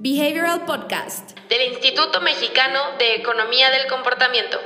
Behavioral Podcast del Instituto Mexicano de Economía del Comportamiento.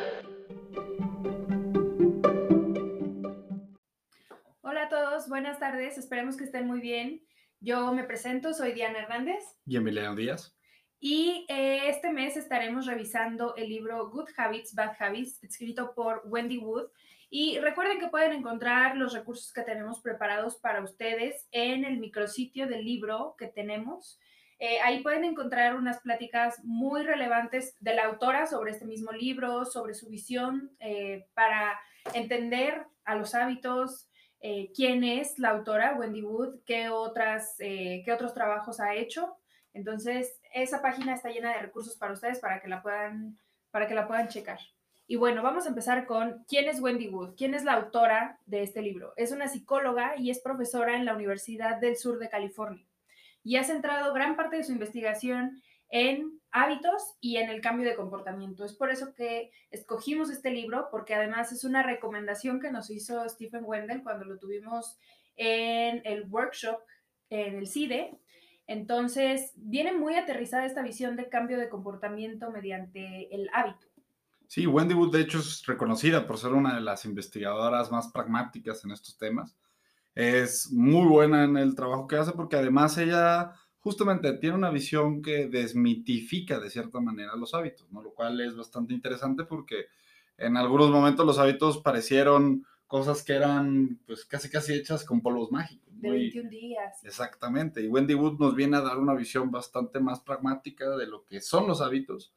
Hola a todos, buenas tardes, esperemos que estén muy bien. Yo me presento, soy Diana Hernández. Y Emiliano Díaz. Y eh, este mes estaremos revisando el libro Good Habits, Bad Habits, escrito por Wendy Wood. Y recuerden que pueden encontrar los recursos que tenemos preparados para ustedes en el micrositio del libro que tenemos. Eh, ahí pueden encontrar unas pláticas muy relevantes de la autora sobre este mismo libro, sobre su visión eh, para entender a los hábitos, eh, quién es la autora, Wendy Wood, qué, otras, qué otros trabajos ha hecho. Entonces, esa página está llena de recursos para ustedes para que la puedan, para que la puedan checar. Y bueno, vamos a empezar con quién es Wendy Wood, quién es la autora de este libro. Es una psicóloga y es profesora en la Universidad del Sur de California y ha centrado gran parte de su investigación en hábitos y en el cambio de comportamiento. Es por eso que escogimos este libro, porque además es una recomendación que nos hizo Stephen Wendell cuando lo tuvimos en el workshop en el CIDE. Entonces, viene muy aterrizada esta visión de cambio de comportamiento mediante el hábito. Sí, Wendy Wood de hecho es reconocida por ser una de las investigadoras más pragmáticas en estos temas es muy buena en el trabajo que hace porque además ella justamente tiene una visión que desmitifica de cierta manera los hábitos, ¿no? Lo cual es bastante interesante porque en algunos momentos los hábitos parecieron cosas que eran pues casi casi hechas con polvos mágicos. De 21 días. Exactamente. Y Wendy Wood nos viene a dar una visión bastante más pragmática de lo que son los hábitos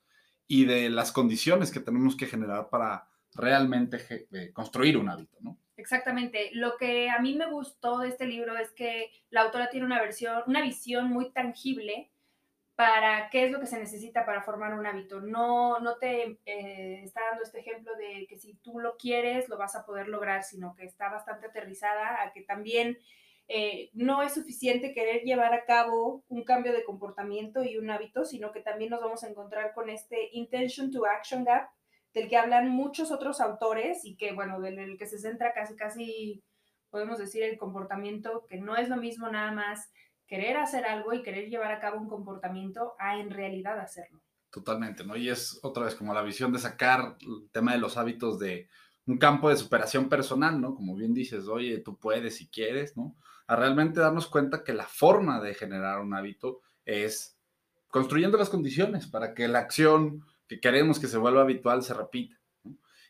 y de las condiciones que tenemos que generar para realmente eh, construir un hábito, ¿no? Exactamente. Lo que a mí me gustó de este libro es que la autora tiene una versión, una visión muy tangible para qué es lo que se necesita para formar un hábito. No, no te eh, está dando este ejemplo de que si tú lo quieres, lo vas a poder lograr, sino que está bastante aterrizada a que también eh, no es suficiente querer llevar a cabo un cambio de comportamiento y un hábito, sino que también nos vamos a encontrar con este intention to action gap, del que hablan muchos otros autores y que, bueno, del que se centra casi, casi, podemos decir, el comportamiento, que no es lo mismo nada más querer hacer algo y querer llevar a cabo un comportamiento a en realidad hacerlo. Totalmente, ¿no? Y es otra vez como la visión de sacar el tema de los hábitos de un campo de superación personal, ¿no? Como bien dices, oye, tú puedes si quieres, ¿no? A realmente darnos cuenta que la forma de generar un hábito es construyendo las condiciones para que la acción que queremos que se vuelva habitual se repita.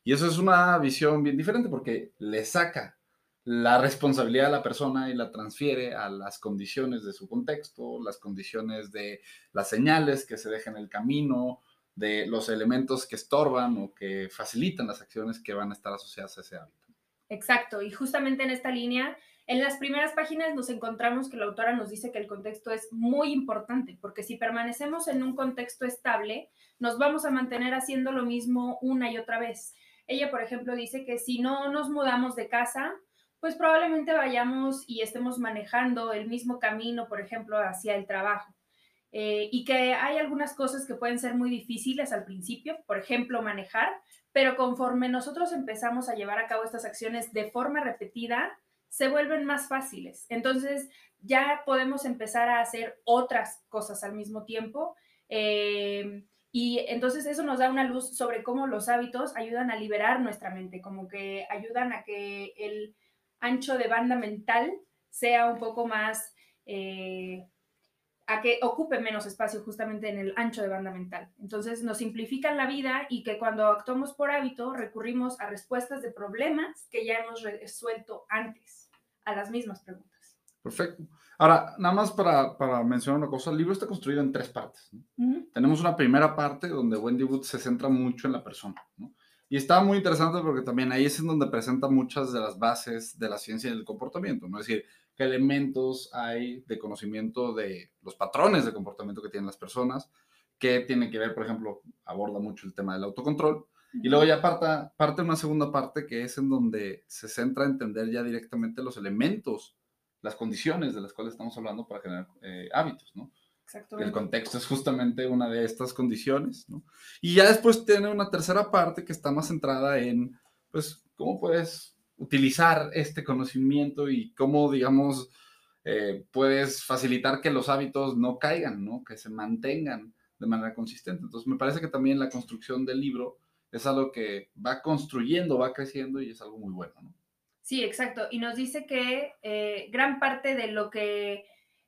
Y eso es una visión bien diferente porque le saca la responsabilidad a la persona y la transfiere a las condiciones de su contexto, las condiciones de las señales que se dejan en el camino, de los elementos que estorban o que facilitan las acciones que van a estar asociadas a ese hábito. Exacto, y justamente en esta línea en las primeras páginas nos encontramos que la autora nos dice que el contexto es muy importante, porque si permanecemos en un contexto estable, nos vamos a mantener haciendo lo mismo una y otra vez. Ella, por ejemplo, dice que si no nos mudamos de casa, pues probablemente vayamos y estemos manejando el mismo camino, por ejemplo, hacia el trabajo. Eh, y que hay algunas cosas que pueden ser muy difíciles al principio, por ejemplo, manejar, pero conforme nosotros empezamos a llevar a cabo estas acciones de forma repetida, se vuelven más fáciles. Entonces ya podemos empezar a hacer otras cosas al mismo tiempo. Eh, y entonces eso nos da una luz sobre cómo los hábitos ayudan a liberar nuestra mente, como que ayudan a que el ancho de banda mental sea un poco más, eh, a que ocupe menos espacio justamente en el ancho de banda mental. Entonces nos simplifican la vida y que cuando actuamos por hábito recurrimos a respuestas de problemas que ya hemos resuelto antes a las mismas preguntas. Perfecto. Ahora, nada más para, para mencionar una cosa, el libro está construido en tres partes. Tenemos una primera parte donde Wendy Wood se centra mucho en la persona. ¿no? Y está muy interesante porque también ahí es en donde presenta muchas de las bases de la ciencia del comportamiento, ¿no? Es decir, qué elementos hay de conocimiento de los patrones de comportamiento que tienen las personas, qué tiene que ver, por ejemplo, aborda mucho el tema del autocontrol, y luego ya parta, parte una segunda parte que es en donde se centra a entender ya directamente los elementos, las condiciones de las cuales estamos hablando para generar eh, hábitos, ¿no? El contexto es justamente una de estas condiciones, ¿no? Y ya después tiene una tercera parte que está más centrada en, pues, cómo puedes utilizar este conocimiento y cómo, digamos, eh, puedes facilitar que los hábitos no caigan, ¿no? Que se mantengan de manera consistente. Entonces, me parece que también la construcción del libro es algo que va construyendo, va creciendo y es algo muy bueno, ¿no? Sí, exacto. Y nos dice que eh, gran parte de lo que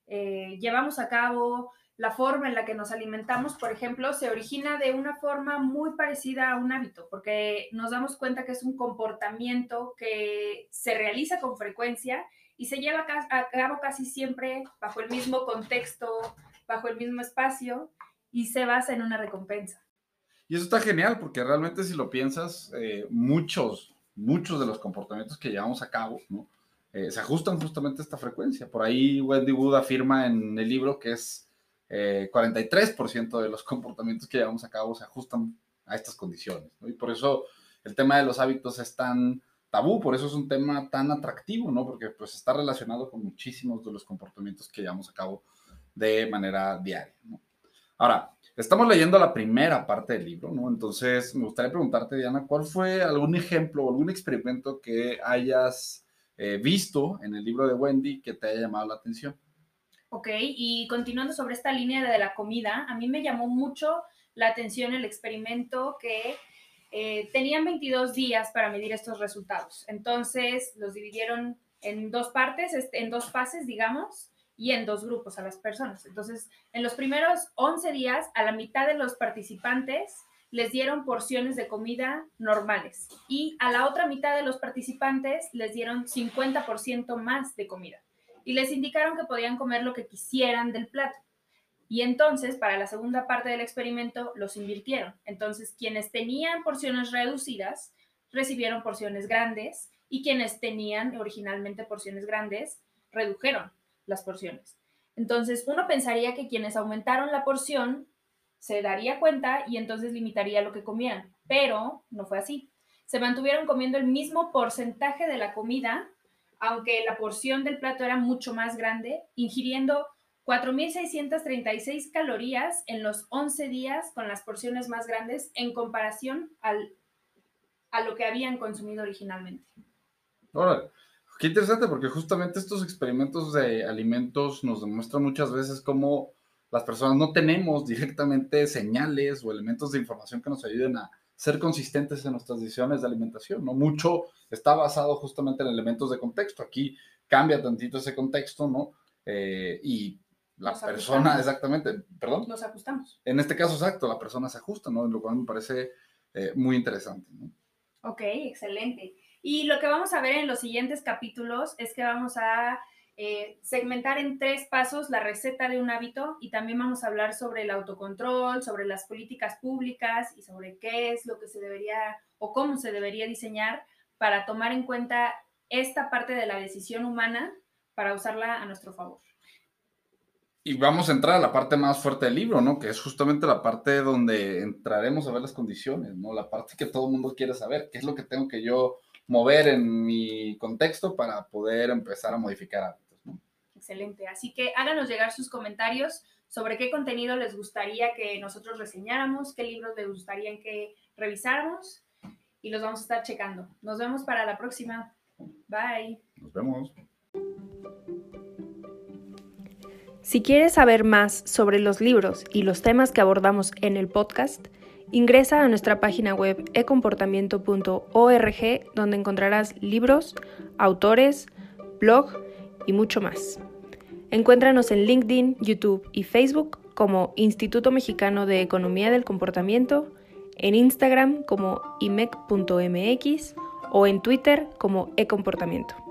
eh, llevamos a cabo, la forma en la que nos alimentamos, por ejemplo, se origina de una forma muy parecida a un hábito, porque nos damos cuenta que es un comportamiento que se realiza con frecuencia y se lleva a cabo casi siempre bajo el mismo contexto, bajo el mismo espacio y se basa en una recompensa. Y eso está genial porque realmente si lo piensas, eh, muchos, muchos de los comportamientos que llevamos a cabo. Eh, se ajustan justamente a esta frecuencia. Por ahí Wendy Wood afirma en el libro que es 43% eh, de los comportamientos que llevamos a cabo se ajustan a estas condiciones. Y por eso el tema de los hábitos es tan tabú, por eso es un tema tan atractivo, ¿no? Porque pues está relacionado con muchísimos de los comportamientos que llevamos a cabo de manera diaria. Ahora, estamos leyendo la primera parte del libro, ¿no? Entonces, me gustaría preguntarte, Diana, ¿cuál fue algún ejemplo o algún experimento que hayas eh, visto en el libro de Wendy que te haya llamado la atención? Ok, y continuando sobre esta línea de la comida, a mí me llamó mucho la atención el experimento que eh, tenían 22 días para medir estos resultados. Entonces, los dividieron en dos partes, este, en dos fases, digamos, y en dos grupos a las personas. Entonces, en los primeros 11 días, a la mitad de los participantes les dieron porciones de comida normales y a la otra mitad de los participantes les dieron 50% más de comida y les indicaron que podían comer lo que quisieran del plato. Y entonces, para la segunda parte del experimento, los invirtieron. Entonces, quienes tenían porciones reducidas recibieron porciones grandes y quienes tenían originalmente porciones grandes redujeron las porciones. Entonces, uno pensaría que quienes aumentaron la porción se daría cuenta y entonces limitaría lo que comían, pero no fue así. Se mantuvieron comiendo el mismo porcentaje de la comida, aunque la porción del plato era mucho más grande, ingiriendo 4.636 calorías en los 11 días con las porciones más grandes en comparación al, a lo que habían consumido originalmente. Ahora, Qué interesante, porque justamente estos experimentos de alimentos nos demuestran muchas veces cómo las personas no tenemos directamente señales o elementos de información que nos ayuden a ser consistentes en nuestras decisiones de alimentación, ¿no? Mucho está basado justamente en elementos de contexto. Aquí cambia tantito ese contexto, ¿no? Eh, y la persona, exactamente, perdón. Nos ajustamos. En este caso, exacto, la persona se ajusta, ¿no? Lo cual me parece eh, muy interesante, ¿no? Ok, excelente. Y lo que vamos a ver en los siguientes capítulos es que vamos a eh, segmentar en tres pasos la receta de un hábito y también vamos a hablar sobre el autocontrol, sobre las políticas públicas y sobre qué es lo que se debería o cómo se debería diseñar para tomar en cuenta esta parte de la decisión humana para usarla a nuestro favor. Y vamos a entrar a la parte más fuerte del libro, ¿no? Que es justamente la parte donde entraremos a ver las condiciones, ¿no? La parte que todo el mundo quiere saber, qué es lo que tengo que yo mover en mi contexto para poder empezar a modificar hábitos. Excelente. Así que háganos llegar sus comentarios sobre qué contenido les gustaría que nosotros reseñáramos, qué libros les gustaría que revisáramos y los vamos a estar checando. Nos vemos para la próxima. Bye. Nos vemos. Si quieres saber más sobre los libros y los temas que abordamos en el podcast, Ingresa a nuestra página web ecomportamiento.org donde encontrarás libros, autores, blog y mucho más. Encuéntranos en LinkedIn, YouTube y Facebook como Instituto Mexicano de Economía del Comportamiento, en Instagram como imec.mx o en Twitter como ecomportamiento.